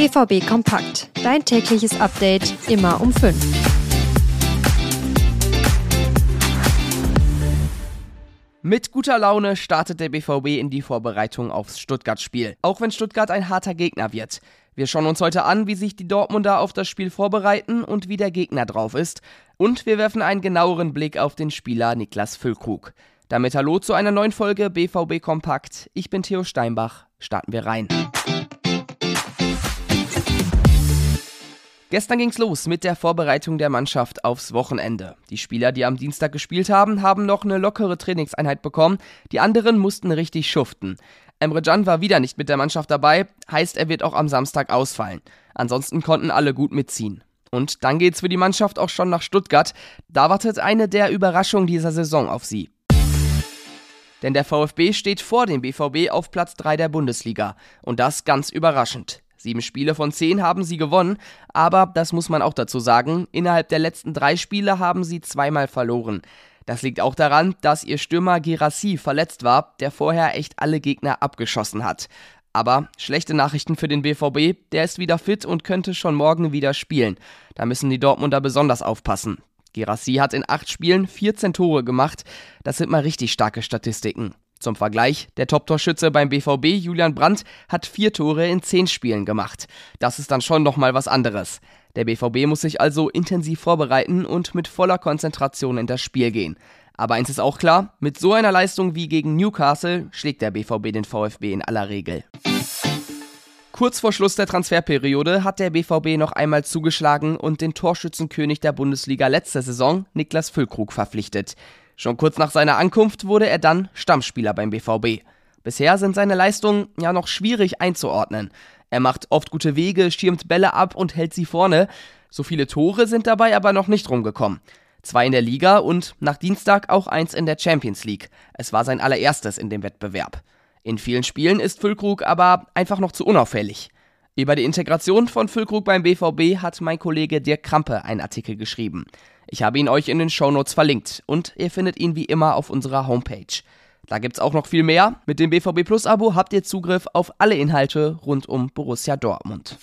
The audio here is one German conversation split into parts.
BVB Kompakt. Dein tägliches Update immer um 5. Mit guter Laune startet der BVB in die Vorbereitung aufs Stuttgart-Spiel. Auch wenn Stuttgart ein harter Gegner wird. Wir schauen uns heute an, wie sich die Dortmunder auf das Spiel vorbereiten und wie der Gegner drauf ist. Und wir werfen einen genaueren Blick auf den Spieler Niklas Füllkrug. Damit hallo zu einer neuen Folge BVB Kompakt. Ich bin Theo Steinbach. Starten wir rein. Gestern ging's los mit der Vorbereitung der Mannschaft aufs Wochenende. Die Spieler, die am Dienstag gespielt haben, haben noch eine lockere Trainingseinheit bekommen. Die anderen mussten richtig schuften. Emre Can war wieder nicht mit der Mannschaft dabei, heißt er wird auch am Samstag ausfallen. Ansonsten konnten alle gut mitziehen. Und dann geht's für die Mannschaft auch schon nach Stuttgart. Da wartet eine der Überraschungen dieser Saison auf sie. Denn der VfB steht vor dem BVB auf Platz 3 der Bundesliga. Und das ganz überraschend. Sieben Spiele von zehn haben sie gewonnen, aber das muss man auch dazu sagen, innerhalb der letzten drei Spiele haben sie zweimal verloren. Das liegt auch daran, dass ihr Stürmer Girassi verletzt war, der vorher echt alle Gegner abgeschossen hat. Aber schlechte Nachrichten für den BVB, der ist wieder fit und könnte schon morgen wieder spielen. Da müssen die Dortmunder besonders aufpassen. Girassi hat in acht Spielen 14 Tore gemacht. Das sind mal richtig starke Statistiken. Zum Vergleich, der Top-Torschütze beim BVB, Julian Brandt, hat vier Tore in zehn Spielen gemacht. Das ist dann schon nochmal was anderes. Der BVB muss sich also intensiv vorbereiten und mit voller Konzentration in das Spiel gehen. Aber eins ist auch klar, mit so einer Leistung wie gegen Newcastle schlägt der BVB den VfB in aller Regel. Kurz vor Schluss der Transferperiode hat der BVB noch einmal zugeschlagen und den Torschützenkönig der Bundesliga letzter Saison, Niklas Füllkrug, verpflichtet. Schon kurz nach seiner Ankunft wurde er dann Stammspieler beim BVB. Bisher sind seine Leistungen ja noch schwierig einzuordnen. Er macht oft gute Wege, schirmt Bälle ab und hält sie vorne. So viele Tore sind dabei aber noch nicht rumgekommen. Zwei in der Liga und nach Dienstag auch eins in der Champions League. Es war sein allererstes in dem Wettbewerb. In vielen Spielen ist Füllkrug aber einfach noch zu unauffällig. Über die Integration von Füllkrug beim BVB hat mein Kollege Dirk Krampe einen Artikel geschrieben. Ich habe ihn euch in den Shownotes verlinkt und ihr findet ihn wie immer auf unserer Homepage. Da gibt's auch noch viel mehr. Mit dem BVB Plus Abo habt ihr Zugriff auf alle Inhalte rund um Borussia Dortmund.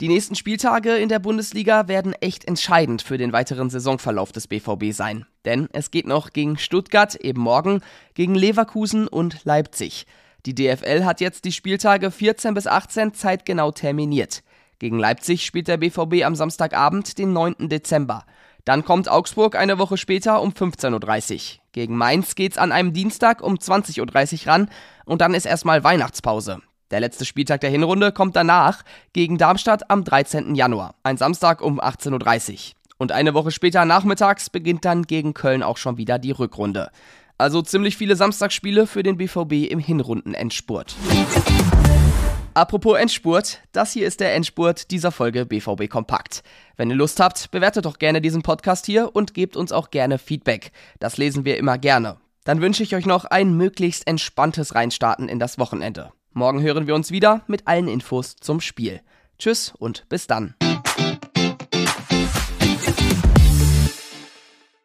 Die nächsten Spieltage in der Bundesliga werden echt entscheidend für den weiteren Saisonverlauf des BVB sein. Denn es geht noch gegen Stuttgart eben morgen, gegen Leverkusen und Leipzig. Die DFL hat jetzt die Spieltage 14 bis 18 zeitgenau terminiert. Gegen Leipzig spielt der BVB am Samstagabend, den 9. Dezember. Dann kommt Augsburg eine Woche später um 15.30 Uhr. Gegen Mainz geht's an einem Dienstag um 20.30 Uhr ran und dann ist erstmal Weihnachtspause. Der letzte Spieltag der Hinrunde kommt danach gegen Darmstadt am 13. Januar, ein Samstag um 18.30 Uhr. Und eine Woche später nachmittags beginnt dann gegen Köln auch schon wieder die Rückrunde. Also ziemlich viele Samstagsspiele für den BVB im Hinrundenendspurt. Apropos Endspurt, das hier ist der Endspurt dieser Folge BVB Kompakt. Wenn ihr Lust habt, bewertet doch gerne diesen Podcast hier und gebt uns auch gerne Feedback. Das lesen wir immer gerne. Dann wünsche ich euch noch ein möglichst entspanntes Reinstarten in das Wochenende. Morgen hören wir uns wieder mit allen Infos zum Spiel. Tschüss und bis dann.